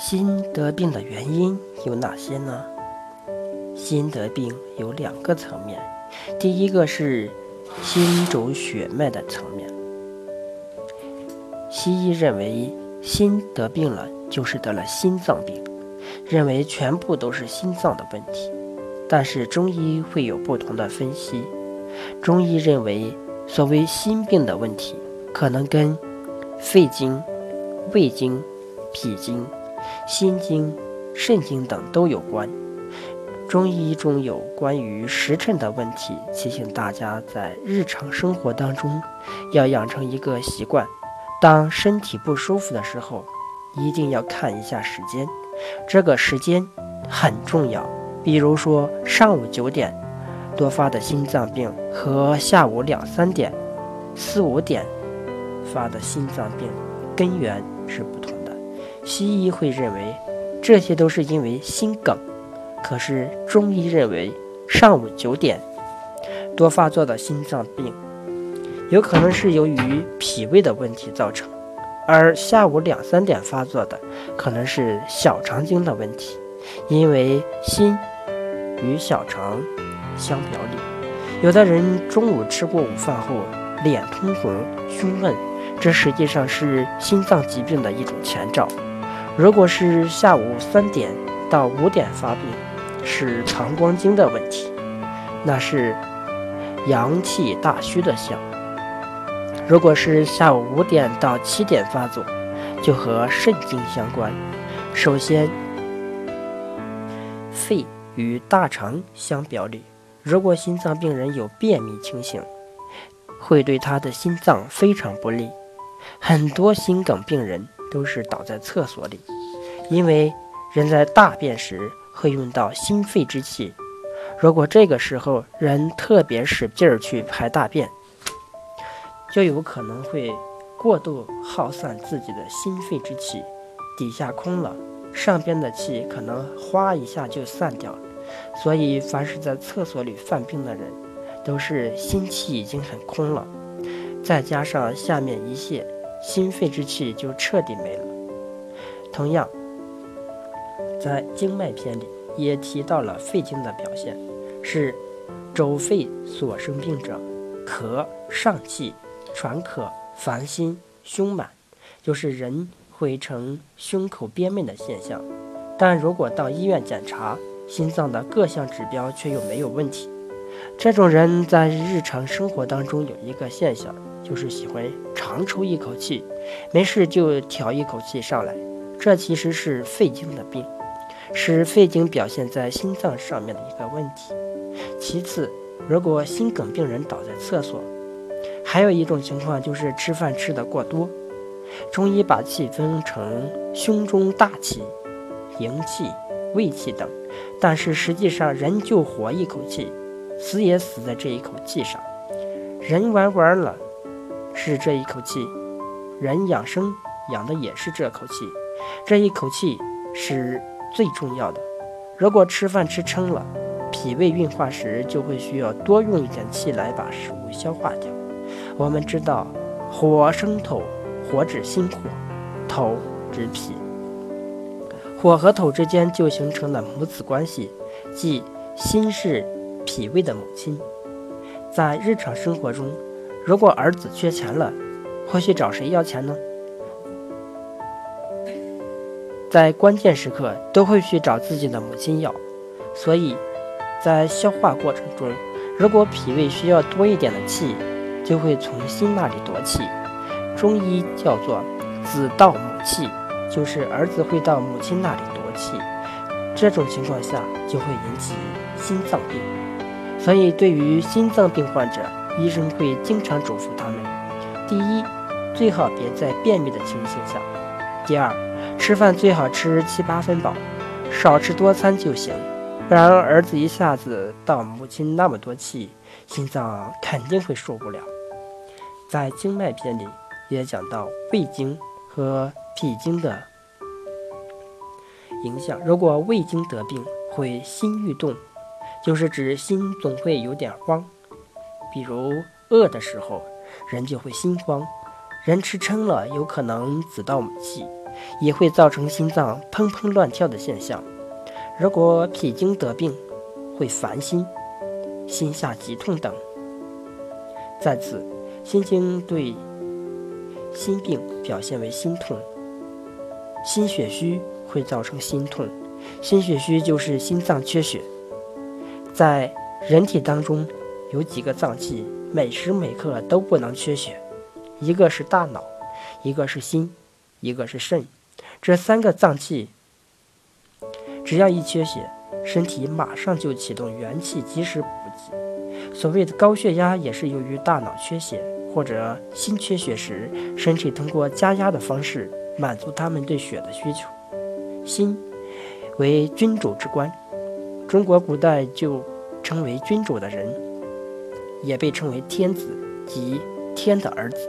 心得病的原因有哪些呢？心得病有两个层面，第一个是心轴血脉的层面。西医认为心得病了就是得了心脏病，认为全部都是心脏的问题。但是中医会有不同的分析，中医认为所谓心病的问题，可能跟肺经、胃经、脾经。心经、肾经等都有关。中医中有关于时辰的问题，提醒大家在日常生活当中要养成一个习惯：当身体不舒服的时候，一定要看一下时间，这个时间很重要。比如说上午九点多发的心脏病和下午两三点、四五点发的心脏病根源是不同。西医会认为这些都是因为心梗，可是中医认为上午九点多发作的心脏病，有可能是由于脾胃的问题造成，而下午两三点发作的可能是小肠经的问题，因为心与小肠相表里。有的人中午吃过午饭后脸通红、胸闷，这实际上是心脏疾病的一种前兆。如果是下午三点到五点发病，是膀胱经的问题，那是阳气大虚的象；如果是下午五点到七点发作，就和肾经相关。首先，肺与大肠相表里，如果心脏病人有便秘情形，会对他的心脏非常不利。很多心梗病人。都是倒在厕所里，因为人在大便时会用到心肺之气。如果这个时候人特别使劲儿去排大便，就有可能会过度耗散自己的心肺之气，底下空了，上边的气可能哗一下就散掉了。所以，凡是在厕所里犯病的人，都是心气已经很空了，再加上下面一泻。心肺之气就彻底没了。同样，在经脉篇里也提到了肺经的表现，是肘肺所生病者，咳、上气、喘咳、烦心、胸满，就是人会呈胸口憋闷的现象。但如果到医院检查，心脏的各项指标却又没有问题。这种人在日常生活当中有一个现象。就是喜欢长抽一口气，没事就挑一口气上来，这其实是肺经的病，是肺经表现在心脏上面的一个问题。其次，如果心梗病人倒在厕所，还有一种情况就是吃饭吃得过多。中医把气分成胸中大气、营气、胃气等，但是实际上人就活一口气，死也死在这一口气上，人玩完了。是这一口气，人养生养的也是这口气，这一口气是最重要的。如果吃饭吃撑了，脾胃运化时就会需要多用一点气来把食物消化掉。我们知道，火生土，火指心火，土指脾，火和土之间就形成了母子关系，即心是脾胃的母亲。在日常生活中。如果儿子缺钱了，会去找谁要钱呢？在关键时刻都会去找自己的母亲要。所以，在消化过程中，如果脾胃需要多一点的气，就会从心那里夺气。中医叫做“子盗母气”，就是儿子会到母亲那里夺气。这种情况下就会引起心脏病。所以，对于心脏病患者，医生会经常嘱咐他们：第一，最好别在便秘的情形下；第二，吃饭最好吃七八分饱，少吃多餐就行。不然儿子一下子到母亲那么多气，心脏肯定会受不了。在经脉篇里也讲到胃经和脾经的影响。如果胃经得病，会心欲动，就是指心总会有点慌。比如饿的时候，人就会心慌；人吃撑了，有可能子盗母气；也会造成心脏砰砰乱跳的现象。如果脾经得病，会烦心、心下急痛等。再次，心经对心病表现为心痛，心血虚会造成心痛。心血虚就是心脏缺血。在人体当中，有几个脏器每时每刻都不能缺血，一个是大脑，一个是心，一个是肾。这三个脏器只要一缺血，身体马上就启动元气，及时补给。所谓的高血压，也是由于大脑缺血或者心缺血时，身体通过加压的方式满足他们对血的需求。心为君主之官，中国古代就称为君主的人，也被称为天子，即天的儿子。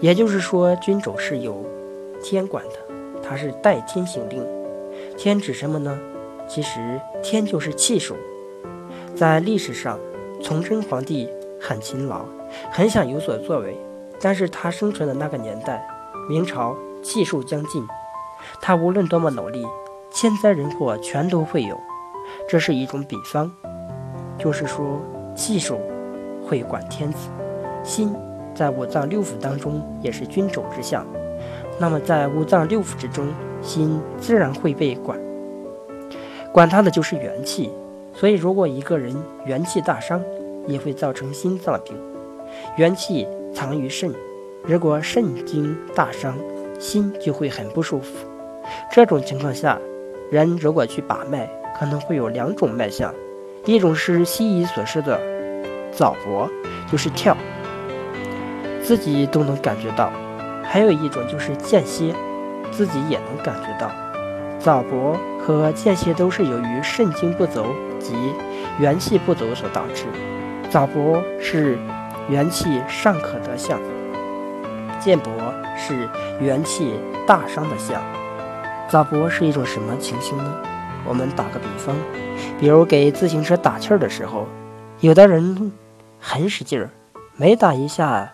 也就是说，君主是由天管的，他是代天行令。天指什么呢？其实天就是气数。在历史上，崇祯皇帝很勤劳，很想有所作为，但是他生存的那个年代，明朝气数将尽，他无论多么努力，天灾人祸全都会有。这是一种比方，就是说气数会管天子，心在五脏六腑当中也是君主之相，那么在五脏六腑之中，心自然会被管。管他的就是元气，所以如果一个人元气大伤，也会造成心脏病。元气藏于肾，如果肾经大伤，心就会很不舒服。这种情况下，人如果去把脉，可能会有两种脉象，一种是西医所说的早搏，就是跳，自己都能感觉到；还有一种就是间歇，自己也能感觉到。早搏。和间歇都是由于肾经不足及元气不足所导致。早搏是元气尚可得相，间搏是元气大伤的相。早搏是一种什么情形呢？我们打个比方，比如给自行车打气儿的时候，有的人很使劲儿，每打一下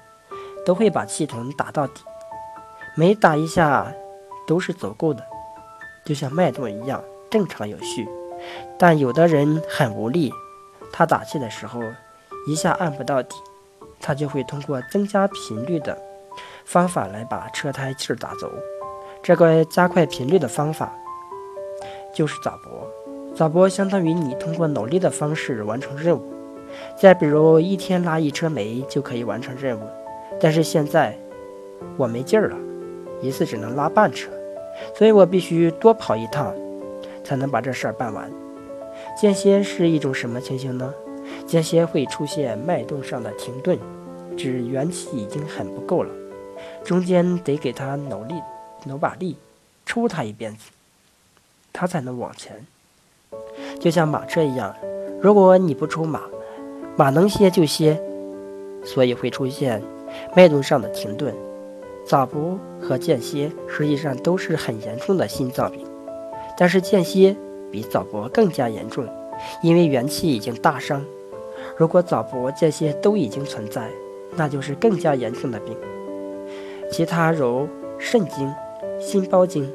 都会把气筒打到底，每打一下都是足够的。就像脉动一样正常有序，但有的人很无力，他打气的时候一下按不到底，他就会通过增加频率的方法来把车胎气儿打走。这个加快频率的方法就是早搏。早搏相当于你通过努力的方式完成任务。再比如一天拉一车煤就可以完成任务，但是现在我没劲儿了，一次只能拉半车。所以我必须多跑一趟，才能把这事儿办完。间歇是一种什么情形呢？间歇会出现脉动上的停顿，指元气已经很不够了，中间得给他努力，努把力，抽他一鞭子，他才能往前。就像马车一样，如果你不抽马，马能歇就歇，所以会出现脉动上的停顿。早搏和间歇实际上都是很严重的心脏病，但是间歇比早搏更加严重，因为元气已经大伤。如果早搏、间歇都已经存在，那就是更加严重的病。其他如肾经、心包经、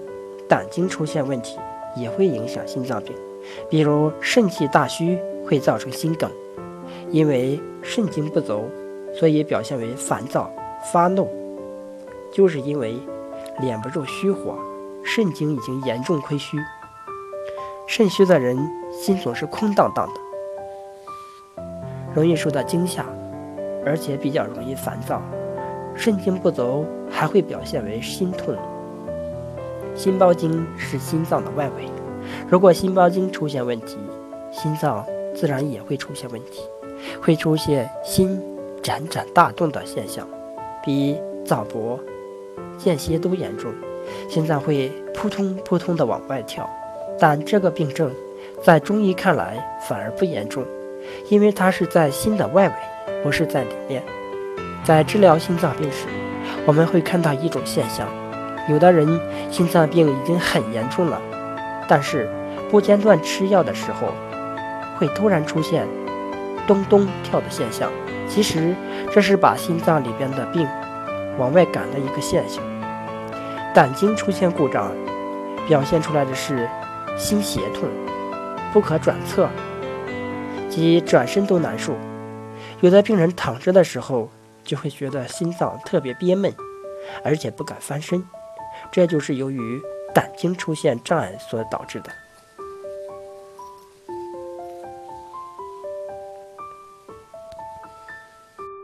胆经出现问题，也会影响心脏病。比如肾气大虚会造成心梗，因为肾经不足，所以表现为烦躁、发怒。就是因为敛不住虚火，肾经已经严重亏虚。肾虚的人心总是空荡荡的，容易受到惊吓，而且比较容易烦躁。肾经不足还会表现为心痛。心包经是心脏的外围，如果心包经出现问题，心脏自然也会出现问题，会出现心辗转大动的现象，比早搏。间歇都严重，心脏会扑通扑通的往外跳，但这个病症在中医看来反而不严重，因为它是在心的外围，不是在里面。在治疗心脏病时，我们会看到一种现象：有的人心脏病已经很严重了，但是不间断吃药的时候，会突然出现咚咚跳的现象。其实这是把心脏里边的病。往外赶的一个现象，胆经出现故障，表现出来的是心胁痛，不可转侧，即转身都难受。有的病人躺着的时候，就会觉得心脏特别憋闷，而且不敢翻身，这就是由于胆经出现障碍所导致的。